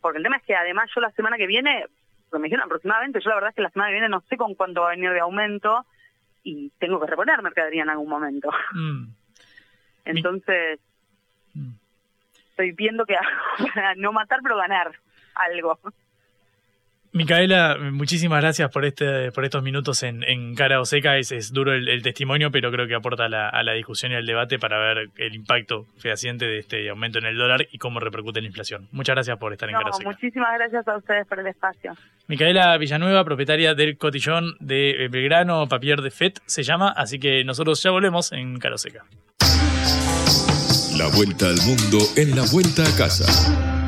Porque el tema es que además yo la semana que viene, me dijeron aproximadamente, yo la verdad es que la semana que viene no sé con cuánto va a venir de aumento y tengo que reponer mercadería en algún momento. Mm. (laughs) Entonces, estoy viendo que hago (laughs) para no matar, pero ganar algo. Micaela, muchísimas gracias por este, por estos minutos en, en Cara o Seca. Es, es duro el, el testimonio, pero creo que aporta a la, a la discusión y al debate para ver el impacto fehaciente de este aumento en el dólar y cómo repercute la inflación. Muchas gracias por estar en Cara o Seca. muchísimas gracias a ustedes por el espacio. Micaela Villanueva, propietaria del cotillón de eh, Belgrano, Papier de FET, se llama, así que nosotros ya volvemos en Cara o Seca. La vuelta al mundo en la vuelta a casa.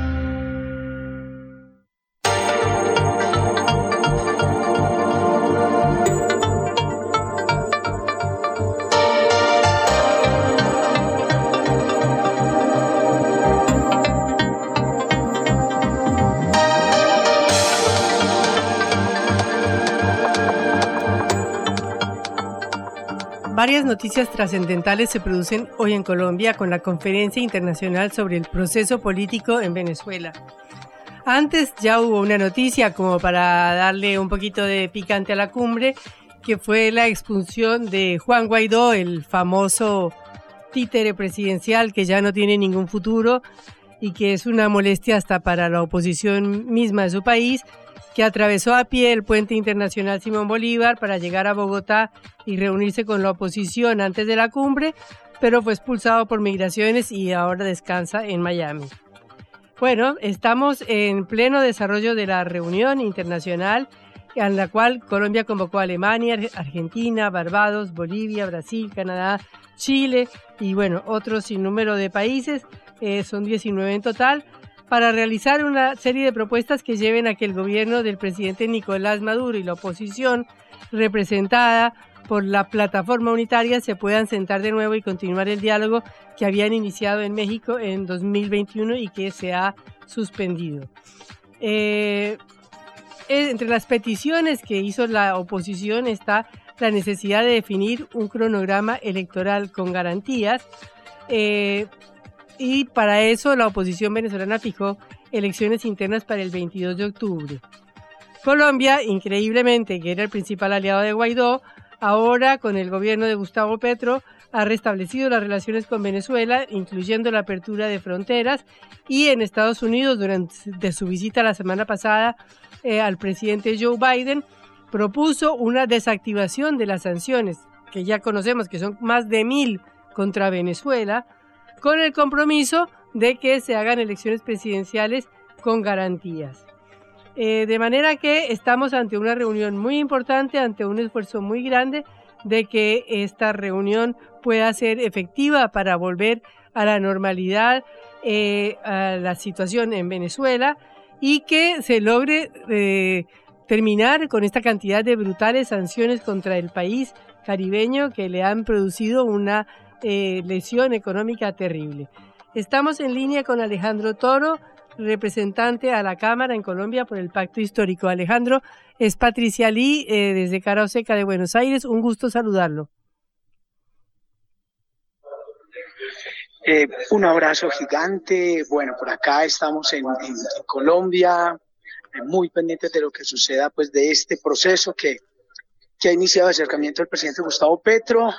Varias noticias trascendentales se producen hoy en Colombia con la Conferencia Internacional sobre el Proceso Político en Venezuela. Antes ya hubo una noticia como para darle un poquito de picante a la cumbre, que fue la expulsión de Juan Guaidó, el famoso títere presidencial que ya no tiene ningún futuro y que es una molestia hasta para la oposición misma de su país, que atravesó a pie el puente internacional Simón Bolívar para llegar a Bogotá y reunirse con la oposición antes de la cumbre, pero fue expulsado por migraciones y ahora descansa en Miami. Bueno, estamos en pleno desarrollo de la reunión internacional en la cual Colombia convocó a Alemania, Argentina, Barbados, Bolivia, Brasil, Canadá, Chile y bueno, otros sin número de países, eh, son 19 en total, para realizar una serie de propuestas que lleven a que el gobierno del presidente Nicolás Maduro y la oposición representada por la plataforma unitaria se puedan sentar de nuevo y continuar el diálogo que habían iniciado en México en 2021 y que se ha suspendido. Eh, entre las peticiones que hizo la oposición está la necesidad de definir un cronograma electoral con garantías eh, y para eso la oposición venezolana fijó elecciones internas para el 22 de octubre. Colombia, increíblemente, que era el principal aliado de Guaidó, ahora con el gobierno de Gustavo Petro ha restablecido las relaciones con Venezuela, incluyendo la apertura de fronteras, y en Estados Unidos, durante su visita la semana pasada eh, al presidente Joe Biden, propuso una desactivación de las sanciones, que ya conocemos que son más de mil contra Venezuela, con el compromiso de que se hagan elecciones presidenciales con garantías. Eh, de manera que estamos ante una reunión muy importante, ante un esfuerzo muy grande de que esta reunión pueda ser efectiva para volver a la normalidad, eh, a la situación en Venezuela y que se logre eh, terminar con esta cantidad de brutales sanciones contra el país caribeño que le han producido una eh, lesión económica terrible. Estamos en línea con Alejandro Toro, representante a la Cámara en Colombia por el Pacto Histórico. Alejandro, es Patricia Lee eh, desde Cara Seca de Buenos Aires. Un gusto saludarlo. Eh, un abrazo gigante. Bueno, por acá estamos en, Colombia, eh, muy pendientes de lo que suceda, pues, de este proceso que, que ha iniciado el acercamiento del presidente Gustavo Petro.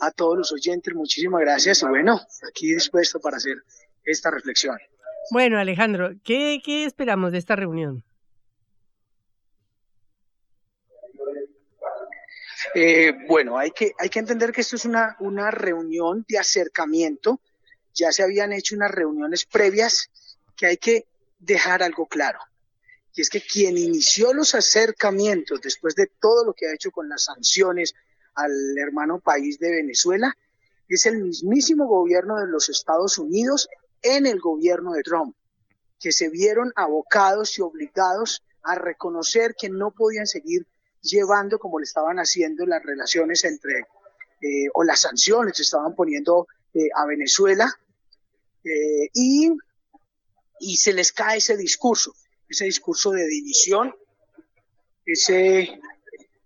A todos los oyentes, muchísimas gracias y bueno, aquí dispuesto para hacer esta reflexión. Bueno, Alejandro, ¿qué, qué esperamos de esta reunión? Eh, bueno, hay que, hay que entender que esto es una, una reunión de acercamiento ya se habían hecho unas reuniones previas que hay que dejar algo claro. Y es que quien inició los acercamientos después de todo lo que ha hecho con las sanciones al hermano país de Venezuela es el mismísimo gobierno de los Estados Unidos en el gobierno de Trump, que se vieron abocados y obligados a reconocer que no podían seguir llevando como le estaban haciendo las relaciones entre, eh, o las sanciones se estaban poniendo eh, a Venezuela eh, y, y se les cae ese discurso, ese discurso de división, ese,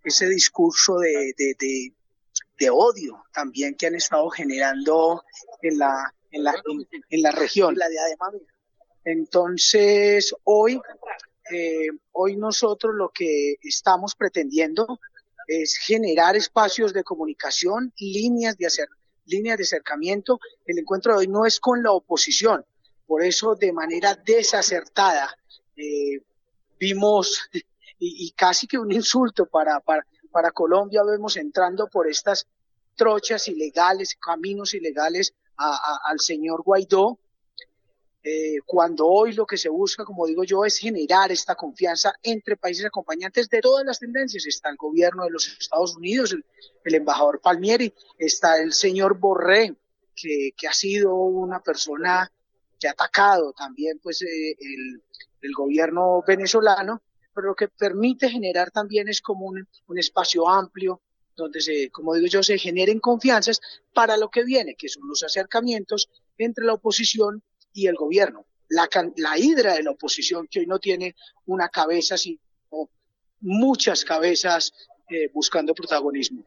ese discurso de, de, de, odio también que han estado generando en la, en la, en, la región. Entonces, hoy, eh, hoy nosotros lo que estamos pretendiendo es generar espacios de comunicación, líneas de hacer líneas de acercamiento. El encuentro de hoy no es con la oposición, por eso de manera desacertada eh, vimos y, casi que un insulto para, para, para Colombia vemos entrando por estas trochas ilegales, caminos ilegales al señor Guaidó, eh, cuando hoy lo que se busca, como digo yo, es generar esta confianza entre países acompañantes de todas las tendencias. Está el gobierno de los Estados Unidos, el, embajador Palmieri, está el señor Borré, que, ha sido una persona que ha atacado también pues eh, el, gobierno venezolano, pero lo que permite generar también es como un, un espacio amplio donde se, como digo yo, se generen confianzas para lo que viene, que son los acercamientos entre la oposición y el gobierno. La, la hidra de la oposición que hoy no tiene una cabeza, sino muchas cabezas eh, buscando protagonismo.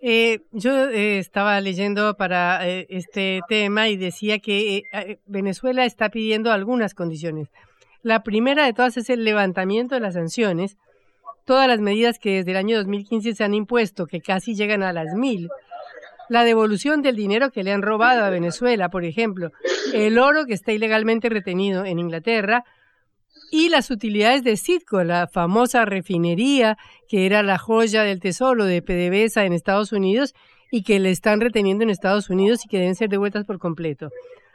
Eh, yo eh, estaba leyendo para este tema y decía que Venezuela está pidiendo algunas condiciones. La primera de todas es el levantamiento de las sanciones. Todas las medidas que desde el año 2015 se han impuesto, que casi llegan a las mil, la devolución del dinero que le han robado a Venezuela, por ejemplo, el oro que está ilegalmente retenido en Inglaterra y las utilidades de Citgo, la famosa refinería que era la joya del tesoro de PDVSA en Estados Unidos y que le están reteniendo en Estados Unidos y que deben ser devueltas por completo.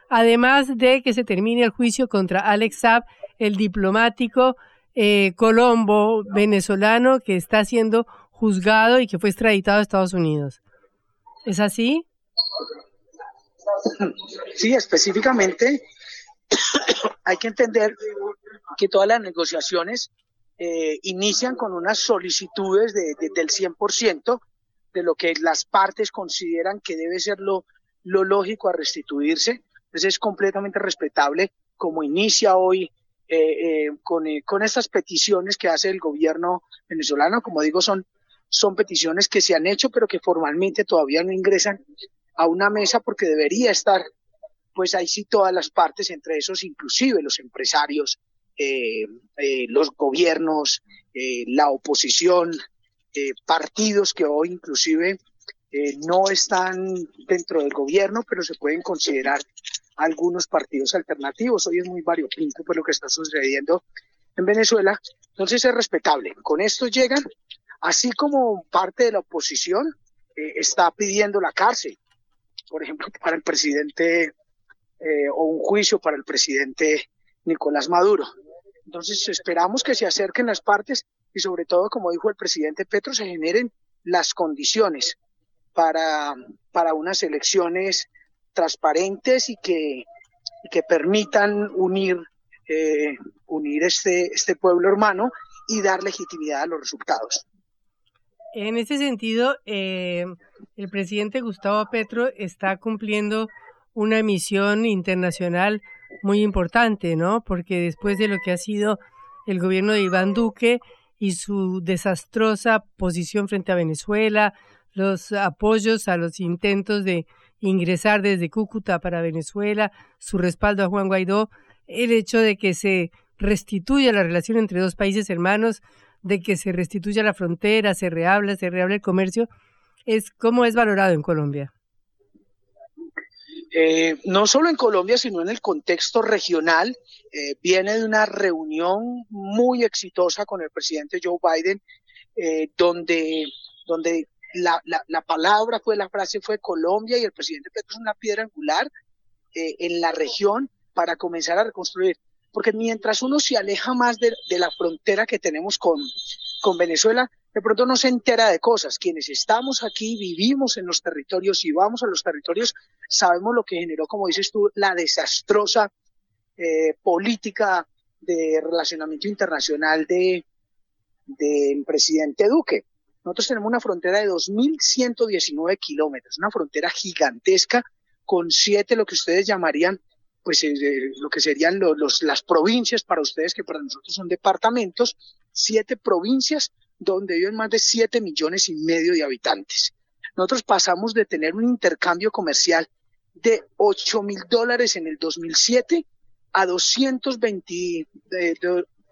Además de que se termine el juicio contra Alex Saab, el diplomático eh, colombo venezolano que está siendo juzgado y que fue extraditado a Estados Unidos. ¿Es así? Sí, específicamente (coughs) hay que entender que todas las negociaciones eh, inician con unas solicitudes de, del 100% de lo que las partes consideran que debe ser lo, lo lógico a restituirse. Entonces es completamente respetable como inicia hoy eh, eh, con, con estas peticiones que hace el gobierno venezolano. Como digo, son son peticiones que se han hecho, pero que formalmente todavía no ingresan a una mesa porque debería estar, pues ahí sí todas las partes, entre esos inclusive los empresarios, eh, eh, los gobiernos, eh, la oposición, partidos que hoy inclusive no están dentro del gobierno, pero se pueden considerar algunos partidos alternativos. Hoy es muy variopinto por lo que está sucediendo en Venezuela. Entonces es respetable. Con esto llegan así como parte de la oposición eh, está pidiendo la cárcel, por ejemplo, (laughs) para el presidente eh, o un juicio para el presidente Nicolás Maduro. Entonces esperamos que se acerquen las partes y sobre todo, como dijo el presidente Petro, se generen las condiciones para, para unas elecciones transparentes y que, permitan unir, eh, unir este, este pueblo hermano y dar legitimidad a los resultados. En ese sentido, eh, el presidente Gustavo Petro está cumpliendo una misión internacional muy importante, ¿no? Porque después de lo que ha sido el gobierno de Iván Duque y su desastrosa posición frente a Venezuela, los apoyos a los intentos de ingresar desde Cúcuta para Venezuela, su respaldo a Juan Guaidó, el hecho de que se restituya la relación entre dos países hermanos de que se restituya la frontera, se rehabla, se rehabla el comercio, es cómo es valorado en Colombia. Eh, no solo en Colombia, sino en el contexto regional. Eh, viene de una reunión muy exitosa con el presidente Joe Biden, eh, donde, donde la, la, la, palabra fue, la frase fue Colombia y el presidente Petro es una piedra angular en la región para comenzar a reconstruir porque mientras uno se aleja más de, la frontera que tenemos con, con Venezuela, de pronto no se entera de cosas. Quienes estamos aquí, vivimos en los territorios y vamos a los territorios, sabemos lo que generó, como dices tú, la desastrosa eh, política de relacionamiento internacional de del presidente Duque. Nosotros tenemos una frontera de 2.119 kilómetros, una frontera gigantesca con siete, lo que ustedes llamarían pues eh, lo que serían los, las provincias para ustedes, que para nosotros son departamentos, siete provincias donde viven más de siete millones y medio de habitantes. Nosotros pasamos de tener un intercambio comercial de 8 mil dólares en el 2007 a 220,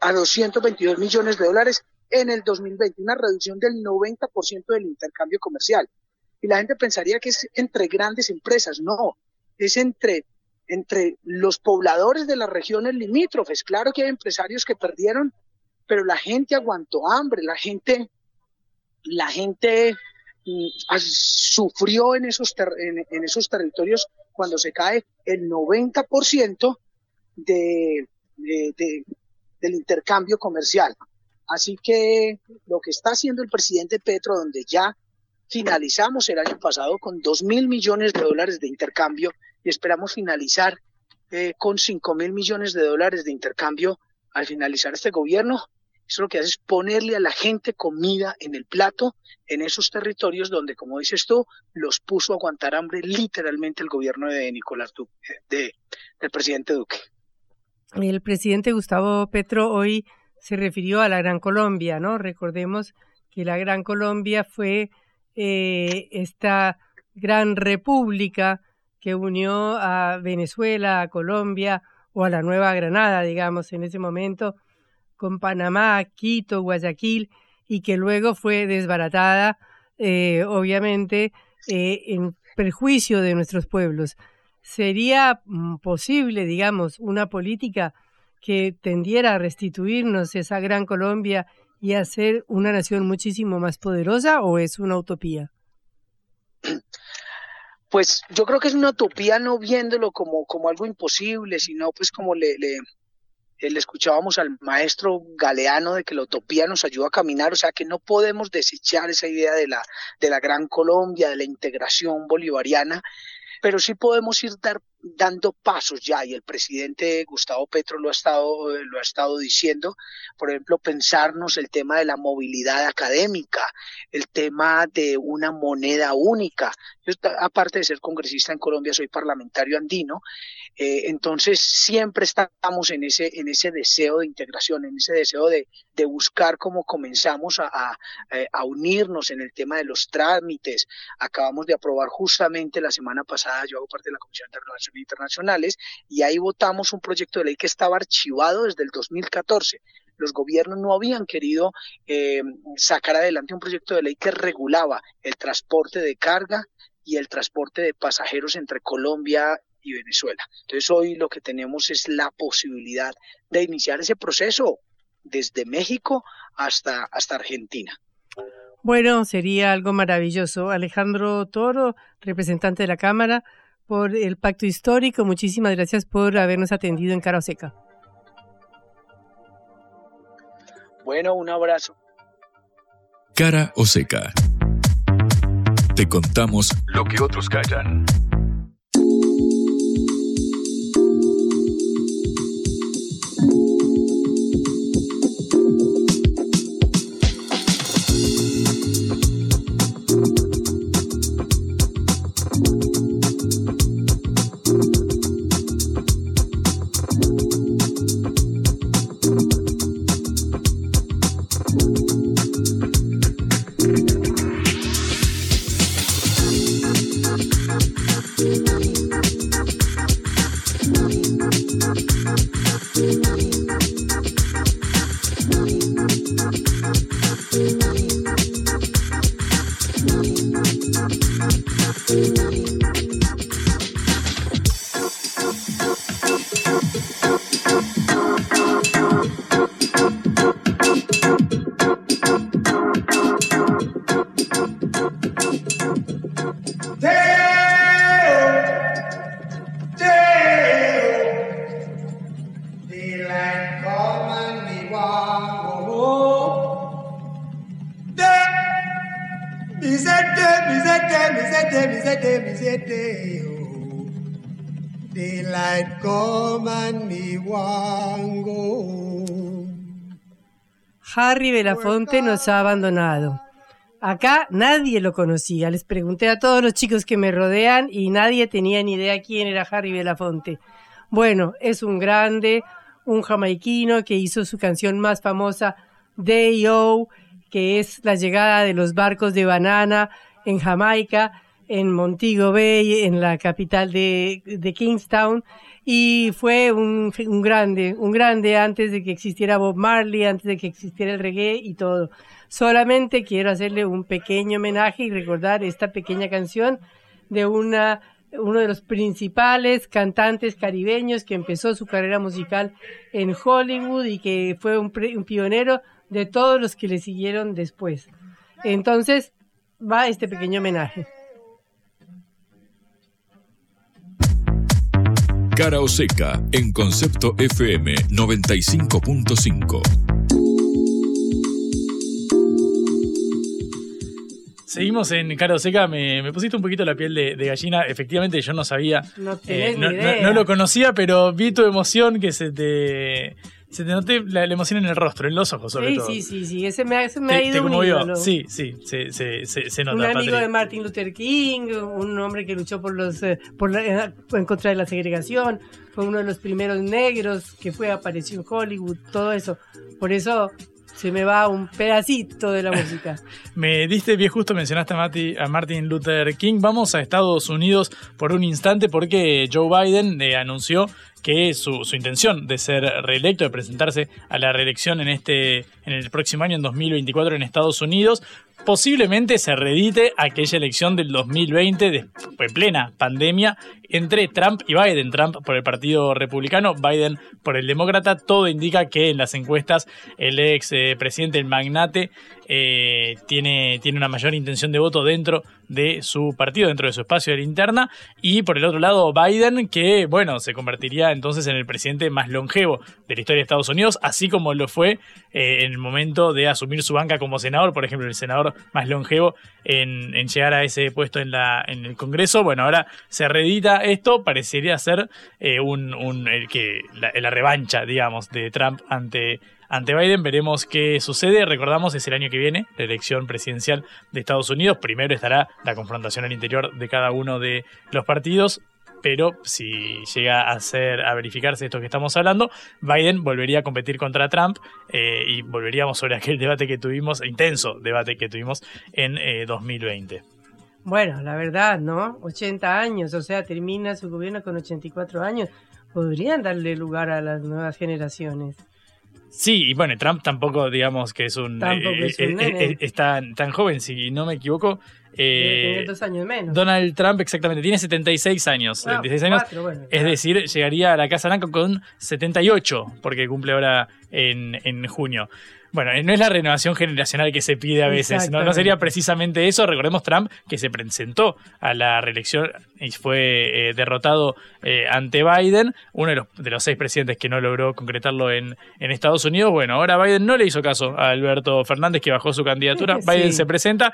a 222 millones de dólares en el 2020, una reducción del 90% del intercambio comercial. Y la gente pensaría que es entre grandes empresas, no, es entre entre los pobladores de las regiones limítrofes. Claro que hay empresarios que perdieron, pero la gente aguantó hambre, la gente, la gente mm, sufrió en esos, en, esos territorios cuando se cae el 90% de, de, del intercambio comercial. Así que lo que está haciendo el presidente Petro, donde ya finalizamos el año pasado con dos mil millones de dólares de intercambio y esperamos finalizar eh, con 5 mil millones de dólares de intercambio al finalizar este gobierno. Eso lo que hace es ponerle a la gente comida en el plato en esos territorios donde, como dices tú, los puso a aguantar hambre literalmente el gobierno de Nicolás Duque, de, del presidente Duque. El presidente Gustavo Petro hoy se refirió a la Gran Colombia, ¿no? Recordemos que la Gran Colombia fue eh, esta gran república que unió a Venezuela, a Colombia o a la Nueva Granada, digamos, en ese momento, con Panamá, Quito, Guayaquil, y que luego fue desbaratada, eh, obviamente, eh, en perjuicio de nuestros pueblos. ¿Sería mm, posible, digamos, una política que tendiera a restituirnos esa gran Colombia y a ser una nación muchísimo más poderosa o es una utopía? Pues yo creo que es una utopía no viéndolo como, como algo imposible, sino pues como le, le, le escuchábamos al maestro Galeano de que la utopía nos ayuda a caminar, o sea que no podemos desechar esa idea de la, de la gran Colombia, de la integración bolivariana, pero sí podemos ir dar, dando pasos ya, y el presidente Gustavo Petro lo ha, estado, lo ha estado diciendo, por ejemplo, pensarnos el tema de la movilidad académica, el tema de una moneda única. Yo, aparte de ser congresista en Colombia, soy parlamentario andino, eh, entonces siempre estamos en ese, en ese deseo de integración, en ese deseo de, de buscar cómo comenzamos a, a, eh, a unirnos en el tema de los trámites. Acabamos de aprobar justamente la semana pasada, yo hago parte de la Comisión de Relaciones Internacionales, y ahí votamos un proyecto de ley que estaba archivado desde el 2014 los gobiernos no habían querido eh, sacar adelante un proyecto de ley que regulaba el transporte de carga y el transporte de pasajeros entre Colombia y Venezuela. Entonces hoy lo que tenemos es la posibilidad de iniciar ese proceso desde México hasta, hasta Argentina. Bueno, sería algo maravilloso. Alejandro Toro, representante de la Cámara, por el pacto histórico. Muchísimas gracias por habernos atendido en Cara Seca. Bueno, un abrazo. Cara o seca. Te contamos lo que otros callan. Harry Belafonte nos ha abandonado. Acá nadie lo conocía. Les pregunté a todos los chicos que me rodean y nadie tenía ni idea quién era Harry Belafonte. Bueno, es un grande, un jamaiquino que hizo su canción más famosa, Day-O, que es la llegada de los barcos de banana en Jamaica, en Montego Bay, en la capital de, de Kingstown y fue un, un, grande, un grande antes de que existiera Bob Marley, antes de que existiera el reggae y todo. Solamente quiero hacerle un pequeño homenaje y recordar esta pequeña canción de una uno de los principales cantantes caribeños que empezó su carrera musical en Hollywood y que fue un, un pionero de todos los que le siguieron después. Entonces, va este pequeño homenaje. Cara o Seca en Concepto FM 95.5. Seguimos en Cara o Seca, me, me, pusiste un poquito la piel de, de gallina. Efectivamente, yo no sabía. No, eh, no, no, no, lo conocía, pero vi tu emoción que se te se te noté la, la, emoción en el rostro, en los ojos sobre sí, todo. Sí, sí, sí, ese me, ese me te, ha ido te conmovió. unido, Sí, sí, se, se, se, se nota. Un amigo Patrick. de Martin Luther King, un hombre que luchó por los, eh, por la, en contra de la segregación, fue uno de los primeros negros que fue apareció en Hollywood, todo eso. Por eso se me va un pedacito de la música. (laughs) me diste bien justo, mencionaste a, Marty, a, Martin Luther King. Vamos a Estados Unidos por un instante porque Joe Biden eh, anunció que su, intención de ser reelecto, de presentarse a la reelección en este en el próximo año, en 2024, en Estados Unidos, posiblemente se reedite aquella elección del 2020 de, en plena pandemia entre Trump y Biden. Trump por el Partido Republicano, Biden por el Demócrata. Todo indica que en las encuestas el ex eh, presidente, el magnate, eh, tiene, tiene una mayor intención de voto dentro de su partido, dentro de su espacio de la interna. Y por el otro lado, Biden, que, bueno, se convertiría entonces en el presidente más longevo de la historia de Estados Unidos, así como lo fue eh, en el momento de asumir su banca como senador, por ejemplo, el senador más longevo en, llegar a ese puesto en, la, en el Congreso. Bueno, ahora se reedita esto, parecería ser eh, un, que, la revancha, digamos, de Trump ante ante Biden. Veremos qué sucede. Recordamos, es el año que viene, la elección presidencial de Estados Unidos. Primero estará la confrontación al interior de cada uno de los partidos. Pero si llega a ser a verificarse esto que estamos hablando, Biden volvería a competir contra Trump eh, y volveríamos sobre aquel debate que tuvimos, intenso debate que tuvimos en eh, 2020. Bueno, la verdad, ¿no? 80 años, o sea, termina su gobierno con 84 años. Podrían darle lugar a las nuevas generaciones. Sí, y bueno, Trump tampoco, digamos que es un. Tampoco eh, es un eh, eh, es tan, tan joven, si no me equivoco. Eh, dos años menos. Donald Trump, exactamente, tiene 76 años. Ah, 76 años. cuatro, bueno, es decir, llegaría a la Casa Blanca con 78, porque cumple ahora en, en junio. Bueno, eh, no es la renovación generacional que se pide a veces, no, no sería precisamente eso. Recordemos Trump que se presentó a la reelección y fue eh, derrotado eh, ante Biden, uno de los, de los seis presidentes que no logró concretarlo en, en Estados Unidos. Bueno, ahora Biden no le hizo caso a Alberto Fernández que bajó su candidatura. (laughs) Sí. Biden se presenta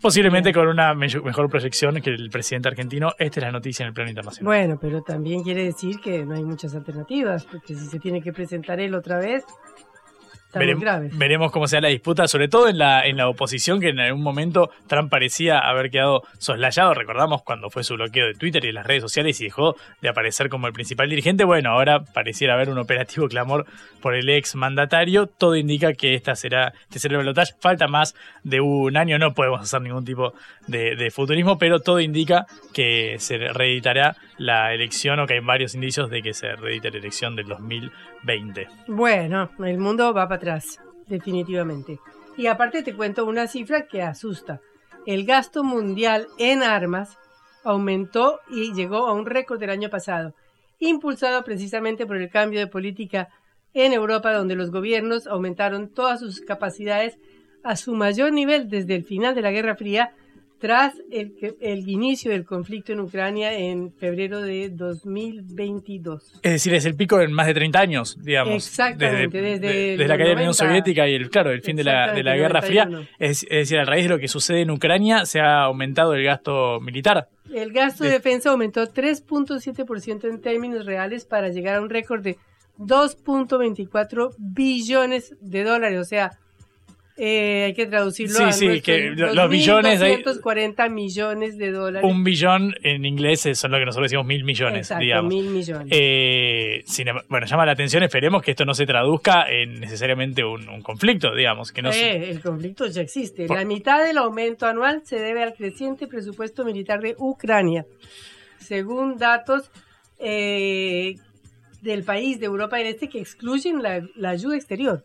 posiblemente con una me- mejor proyección que el presidente argentino. Esta es la noticia en el plano internacional. Bueno, pero también quiere decir que no hay muchas alternativas, porque si se tiene que presentar él otra vez, Verem- veremos cómo sea la disputa, sobre todo en la, en la oposición, que en algún momento Trump parecía haber quedado soslayado. Recordamos cuando fue su bloqueo de Twitter y de las redes sociales y dejó de aparecer como el principal dirigente. Bueno, ahora pareciera haber un operativo clamor por el ex mandatario. Todo indica que esta será, este será el balotaje. Falta más de un año, no podemos hacer ningún tipo de, de futurismo, pero todo indica que se reeditará la elección o que hay varios indicios de que se reedite la elección del 2020. Bueno, el mundo va para atrás, definitivamente. Y aparte te cuento una cifra que asusta. El gasto mundial en armas aumentó y llegó a un récord del año pasado, impulsado precisamente por el cambio de política en Europa, donde los gobiernos aumentaron todas sus capacidades a su mayor nivel desde el final de la Guerra Fría, tras el, el inicio del conflicto en Ucrania en febrero de 2022. Es decir, es el pico en más de 30 años, digamos. Exactamente, desde de- los desde la caída de la Unión 90. Soviética y el, claro, el fin de la, de la Guerra Fría. 91. Es, es decir, a raíz de lo que sucede en Ucrania, se ha aumentado el gasto militar. El gasto de De- defensa aumentó 3.7% en términos reales para llegar a un récord de 2.24 billones de dólares. O sea, eh, hay que traducirlo Sí, a sí, que lo- los billones de- 240 millones de dólares. Un billón en inglés son lo que nosotros decimos mil millones, Exacto, digamos. mil millones. Eh, sin em- bueno, llama la atención, esperemos que esto no se traduzca en necesariamente un, un conflicto, digamos. Que no se- Eh, el conflicto ya existe. Por- La mitad del aumento anual se debe al creciente presupuesto militar de Ucrania. Según datos eh, del país de Europa del Este que excluyen la, la ayuda exterior.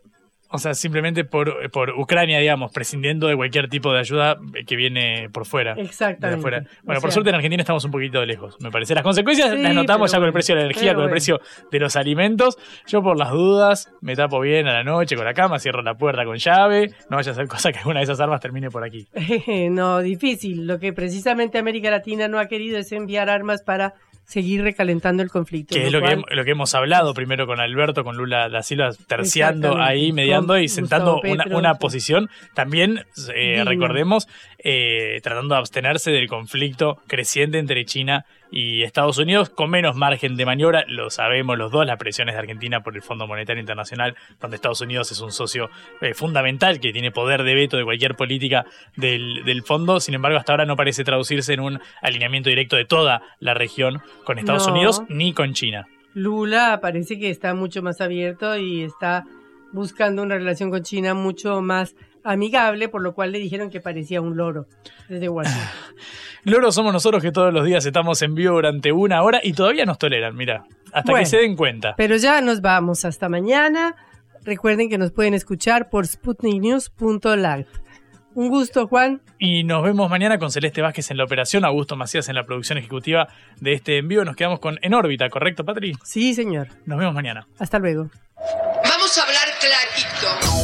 O sea, simplemente por, por Ucrania, digamos, prescindiendo de cualquier tipo de ayuda que viene por fuera. Exactamente. Bueno, O por sea- suerte en Argentina estamos un poquito lejos, me parece. Las consecuencias Sí, las notamos ya con el precio de la energía, con el precio de los alimentos. Yo por las dudas me tapo bien a la noche con la cama, cierro la puerta con llave, no vaya a ser cosa que alguna de esas armas termine por aquí. (laughs) no, difícil. Lo que precisamente América Latina no ha querido es enviar armas para seguir recalentando el conflicto. Que es lo que, cual- hem- lo que hemos hablado primero con Alberto, con Lula da Silva, terciando ahí, mediando Con y sentando Gustavo una, Petro, una sí. posición. También, eh, recordemos, eh, tratando de abstenerse del conflicto creciente entre China y Estados Unidos, con menos margen de maniobra, lo sabemos los dos, las presiones de Argentina por el Fondo Monetario Internacional, donde Estados Unidos es un socio eh, fundamental que tiene poder de veto de cualquier política del, del fondo. Sin embargo, hasta ahora no parece traducirse en un alineamiento directo de toda la región con Estados No. Unidos ni con China. Lula parece que está mucho más abierto y está buscando una relación con China mucho más amigable, por lo cual le dijeron que parecía un loro desde Washington. (laughs) Loros somos nosotros que todos los días estamos en vivo durante una hora y todavía nos toleran, mira, hasta Bueno. que se den cuenta. Pero ya nos vamos hasta mañana. Recuerden que nos pueden escuchar por sputniknews.live. Un gusto, Juan. Y nos vemos mañana con Celeste Vázquez en la operación, Augusto Macías en la producción ejecutiva de este envío. Nos quedamos con En órbita, ¿correcto, Patri? Sí, señor. Nos vemos mañana. Hasta luego. Vamos a.